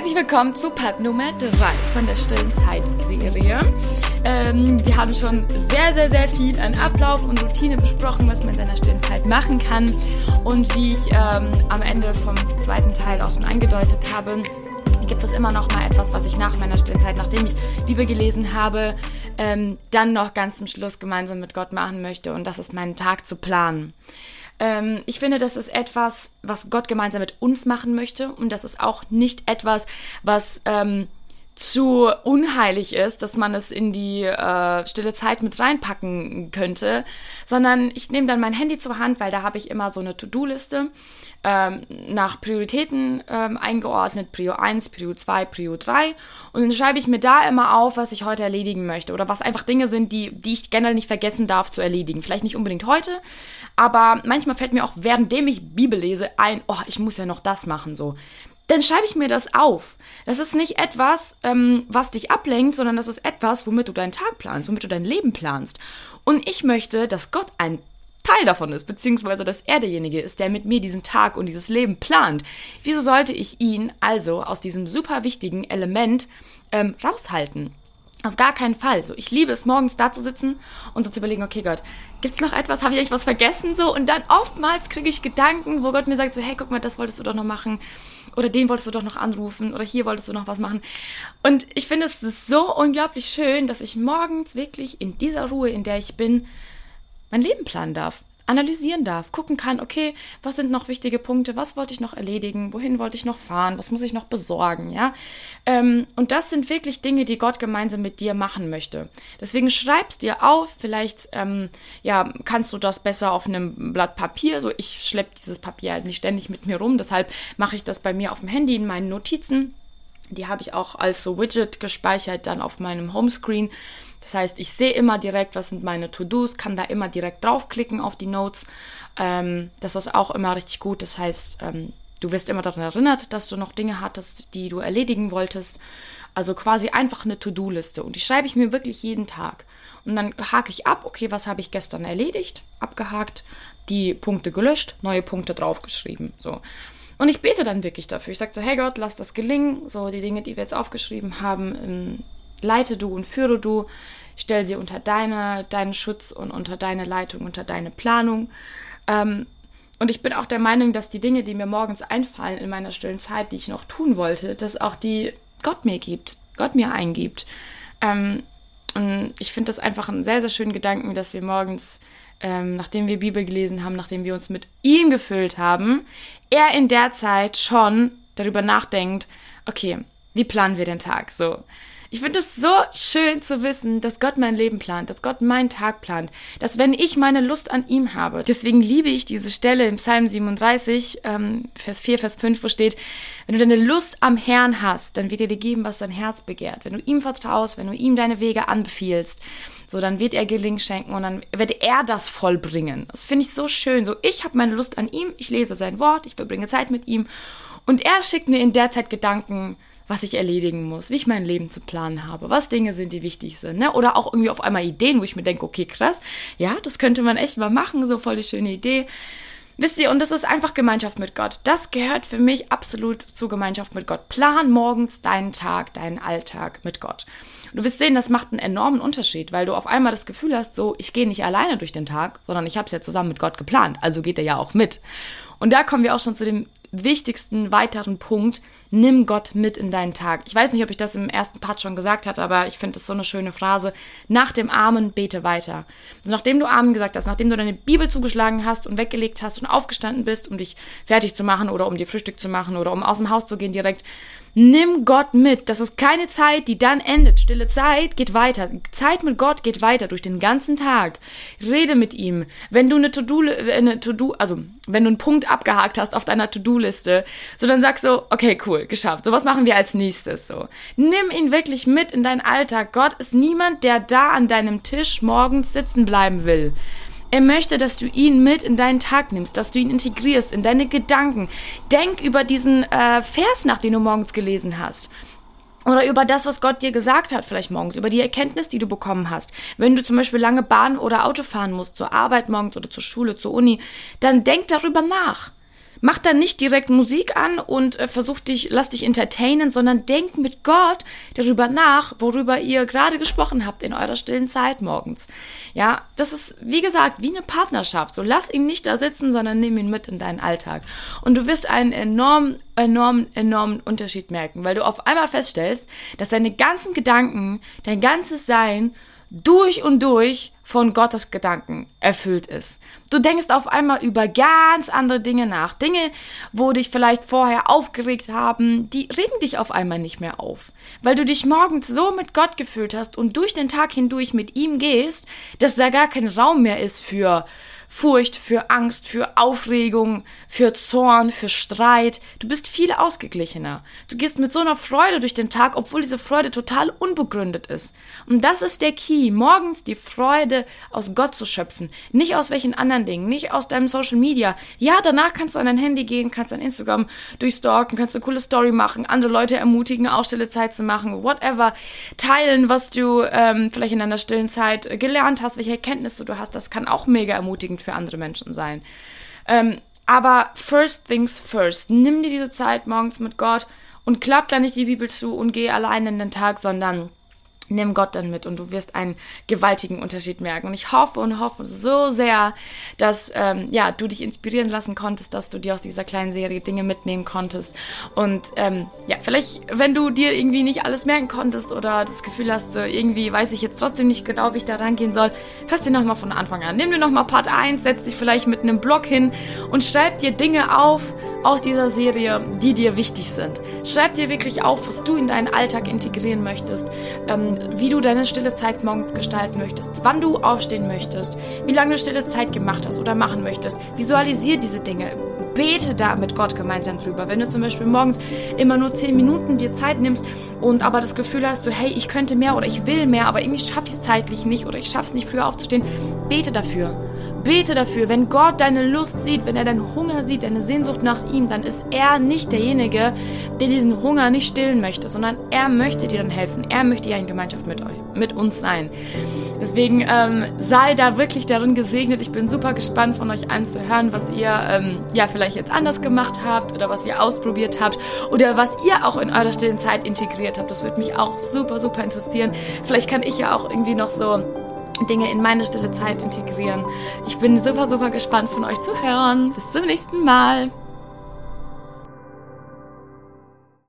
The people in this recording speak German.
Herzlich willkommen zu Part Nummer 3 von der Stillen Zeit-Serie. Ähm, wir haben schon sehr, sehr, sehr viel an Ablauf und Routine besprochen, was man in seiner stillen Zeit machen kann. Und wie ich ähm, am Ende vom zweiten Teil auch schon angedeutet habe, gibt es immer noch mal etwas, was ich nach meiner stillen Zeit, nachdem ich Bibel gelesen habe, ähm, dann noch ganz zum Schluss gemeinsam mit Gott machen möchte. Und das ist meinen Tag zu planen. Ähm, ich finde, das ist etwas, was Gott gemeinsam mit uns machen möchte. Und das ist auch nicht etwas, was ähm, zu unheilig ist, dass man es in die äh, stille Zeit mit reinpacken könnte, sondern ich nehme dann mein Handy zur Hand, weil da habe ich immer so eine To-Do-Liste ähm, nach Prioritäten ähm, eingeordnet, Prio 1, Prio 2, Prio 3 und dann schreibe ich mir da immer auf, was ich heute erledigen möchte oder was einfach Dinge sind, die, die ich generell nicht vergessen darf zu erledigen. Vielleicht nicht unbedingt heute, aber manchmal fällt mir auch, währenddem ich Bibel lese, ein, oh, ich muss ja noch das machen, so dann schreibe ich mir das auf. Das ist nicht etwas, ähm, was dich ablenkt, sondern das ist etwas, womit du deinen Tag planst, womit du dein Leben planst. Und ich möchte, dass Gott ein Teil davon ist, beziehungsweise dass er derjenige ist, der mit mir diesen Tag und dieses Leben plant. Wieso sollte ich ihn also aus diesem super wichtigen Element ähm, raushalten? Auf gar keinen Fall. So, ich liebe es, morgens da zu sitzen und so zu überlegen, okay Gott, gibt's noch etwas? Habe ich eigentlich was vergessen? So, und dann oftmals kriege ich Gedanken, wo Gott mir sagt, so, hey, guck mal, das wolltest du doch noch machen oder den wolltest du doch noch anrufen oder hier wolltest du noch was machen. Und ich finde es ist so unglaublich schön, dass ich morgens wirklich in dieser Ruhe, in der ich bin, mein Leben planen darf analysieren darf, gucken kann, okay, was sind noch wichtige Punkte, was wollte ich noch erledigen, wohin wollte ich noch fahren, was muss ich noch besorgen, ja. Ähm, und das sind wirklich Dinge, die Gott gemeinsam mit dir machen möchte. Deswegen schreib's dir auf, vielleicht, ähm, ja, kannst du das besser auf einem Blatt Papier, so ich schleppe dieses Papier halt nicht ständig mit mir rum, deshalb mache ich das bei mir auf dem Handy in meinen Notizen. Die habe ich auch als Widget gespeichert dann auf meinem Homescreen. Das heißt, ich sehe immer direkt, was sind meine To-Dos, kann da immer direkt draufklicken auf die Notes. Ähm, das ist auch immer richtig gut. Das heißt, ähm, du wirst immer daran erinnert, dass du noch Dinge hattest, die du erledigen wolltest. Also quasi einfach eine To-Do-Liste. Und die schreibe ich mir wirklich jeden Tag. Und dann hake ich ab, okay, was habe ich gestern erledigt, abgehakt, die Punkte gelöscht, neue Punkte draufgeschrieben. So. Und ich bete dann wirklich dafür. Ich sage so, hey Gott, lass das gelingen. So die Dinge, die wir jetzt aufgeschrieben haben, ähm, leite du und führe du, stell sie unter deine, deinen Schutz und unter deine Leitung, unter deine Planung. Ähm, und ich bin auch der Meinung, dass die Dinge, die mir morgens einfallen in meiner stillen Zeit, die ich noch tun wollte, dass auch die Gott mir gibt, Gott mir eingibt. Ähm, und ich finde das einfach einen sehr, sehr schönen Gedanken, dass wir morgens, ähm, nachdem wir Bibel gelesen haben, nachdem wir uns mit ihm gefüllt haben, er in der Zeit schon darüber nachdenkt, okay, wie planen wir den Tag? So, ich finde es so schön zu wissen, dass Gott mein Leben plant, dass Gott meinen Tag plant, dass wenn ich meine Lust an ihm habe, deswegen liebe ich diese Stelle im Psalm 37, ähm, Vers 4, Vers 5, wo steht, wenn du deine Lust am Herrn hast, dann wird er dir geben, was dein Herz begehrt. Wenn du ihm vertraust, wenn du ihm deine Wege anbefiehlst, so dann wird er Gelingen schenken und dann wird er das vollbringen. Das finde ich so schön. So, ich habe meine Lust an ihm, ich lese sein Wort, ich verbringe Zeit mit ihm und er schickt mir in der Zeit Gedanken, was ich erledigen muss, wie ich mein Leben zu planen habe, was Dinge sind, die wichtig sind. Ne? Oder auch irgendwie auf einmal Ideen, wo ich mir denke, okay, krass, ja, das könnte man echt mal machen, so voll die schöne Idee. Wisst ihr, und das ist einfach Gemeinschaft mit Gott. Das gehört für mich absolut zu Gemeinschaft mit Gott. Plan morgens deinen Tag, deinen Alltag mit Gott. Und du wirst sehen, das macht einen enormen Unterschied, weil du auf einmal das Gefühl hast, so, ich gehe nicht alleine durch den Tag, sondern ich habe es ja zusammen mit Gott geplant. Also geht er ja auch mit. Und da kommen wir auch schon zu dem wichtigsten weiteren Punkt, nimm Gott mit in deinen Tag. Ich weiß nicht, ob ich das im ersten Part schon gesagt hatte, aber ich finde das so eine schöne Phrase. Nach dem Amen bete weiter. Also nachdem du Amen gesagt hast, nachdem du deine Bibel zugeschlagen hast und weggelegt hast und aufgestanden bist, um dich fertig zu machen oder um dir Frühstück zu machen oder um aus dem Haus zu gehen direkt, Nimm Gott mit. Das ist keine Zeit, die dann endet. Stille Zeit geht weiter. Zeit mit Gott geht weiter durch den ganzen Tag. Rede mit ihm. Wenn du eine To-Do, eine To-Do, also wenn du einen Punkt abgehakt hast auf deiner To-Do-Liste, so dann sagst du, okay, cool, geschafft. So was machen wir als nächstes so. Nimm ihn wirklich mit in deinen Alltag. Gott ist niemand, der da an deinem Tisch morgens sitzen bleiben will. Er möchte, dass du ihn mit in deinen Tag nimmst, dass du ihn integrierst in deine Gedanken. Denk über diesen äh, Vers nach, den du morgens gelesen hast. Oder über das, was Gott dir gesagt hat, vielleicht morgens, über die Erkenntnis, die du bekommen hast. Wenn du zum Beispiel lange Bahn oder Auto fahren musst, zur Arbeit morgens oder zur Schule, zur Uni, dann denk darüber nach. Mach dann nicht direkt Musik an und äh, versuch dich, lass dich entertainen, sondern denk mit Gott darüber nach, worüber ihr gerade gesprochen habt in eurer stillen Zeit morgens. Ja, das ist, wie gesagt, wie eine Partnerschaft. So lass ihn nicht da sitzen, sondern nimm ihn mit in deinen Alltag. Und du wirst einen enormen, enormen, enormen Unterschied merken, weil du auf einmal feststellst, dass deine ganzen Gedanken, dein ganzes Sein durch und durch von Gottes Gedanken erfüllt ist. Du denkst auf einmal über ganz andere Dinge nach. Dinge, wo dich vielleicht vorher aufgeregt haben, die regen dich auf einmal nicht mehr auf. Weil du dich morgens so mit Gott gefühlt hast und durch den Tag hindurch mit ihm gehst, dass da gar kein Raum mehr ist für Furcht, für Angst, für Aufregung, für Zorn, für Streit. Du bist viel ausgeglichener. Du gehst mit so einer Freude durch den Tag, obwohl diese Freude total unbegründet ist. Und das ist der Key, morgens die Freude aus Gott zu schöpfen. Nicht aus welchen anderen Dingen, nicht aus deinem Social Media. Ja, danach kannst du an dein Handy gehen, kannst dein Instagram durchstalken, kannst eine coole Story machen, andere Leute ermutigen, auch stille Zeit zu machen, whatever. Teilen, was du ähm, vielleicht in deiner stillen Zeit gelernt hast, welche Erkenntnisse du hast. Das kann auch mega ermutigend für andere Menschen sein. Ähm, aber first things first. Nimm dir diese Zeit morgens mit Gott und klapp da nicht die Bibel zu und geh allein in den Tag, sondern nimm Gott dann mit und du wirst einen gewaltigen Unterschied merken. Und ich hoffe und hoffe so sehr, dass ähm, ja, du dich inspirieren lassen konntest, dass du dir aus dieser kleinen Serie Dinge mitnehmen konntest. Und ähm, ja, vielleicht, wenn du dir irgendwie nicht alles merken konntest oder das Gefühl hast, so irgendwie weiß ich jetzt trotzdem nicht genau, wie ich da rangehen soll, hörst dir nochmal von Anfang an. Nimm dir nochmal Part 1, setz dich vielleicht mit einem Blog hin und schreib dir Dinge auf aus dieser Serie, die dir wichtig sind. Schreib dir wirklich auf, was du in deinen Alltag integrieren möchtest. Ähm, wie du deine stille Zeit morgens gestalten möchtest, wann du aufstehen möchtest, wie lange du stille Zeit gemacht hast oder machen möchtest. Visualisier diese Dinge. Bete da mit Gott gemeinsam drüber. Wenn du zum Beispiel morgens immer nur zehn Minuten dir Zeit nimmst und aber das Gefühl hast, so hey, ich könnte mehr oder ich will mehr, aber irgendwie schaffe ich es zeitlich nicht oder ich schaffe es nicht früher aufzustehen, bete dafür. Bete dafür, wenn Gott deine Lust sieht, wenn er deinen Hunger sieht, deine Sehnsucht nach ihm, dann ist er nicht derjenige, der diesen Hunger nicht stillen möchte, sondern er möchte dir dann helfen. Er möchte ja in Gemeinschaft mit euch, mit uns sein. Deswegen ähm, sei da wirklich darin gesegnet. Ich bin super gespannt von euch allen zu hören, was ihr ähm, ja vielleicht jetzt anders gemacht habt oder was ihr ausprobiert habt oder was ihr auch in eurer stillen Zeit integriert habt. Das würde mich auch super, super interessieren. Vielleicht kann ich ja auch irgendwie noch so Dinge in meine stille Zeit integrieren. Ich bin super, super gespannt von euch zu hören. Bis zum nächsten Mal.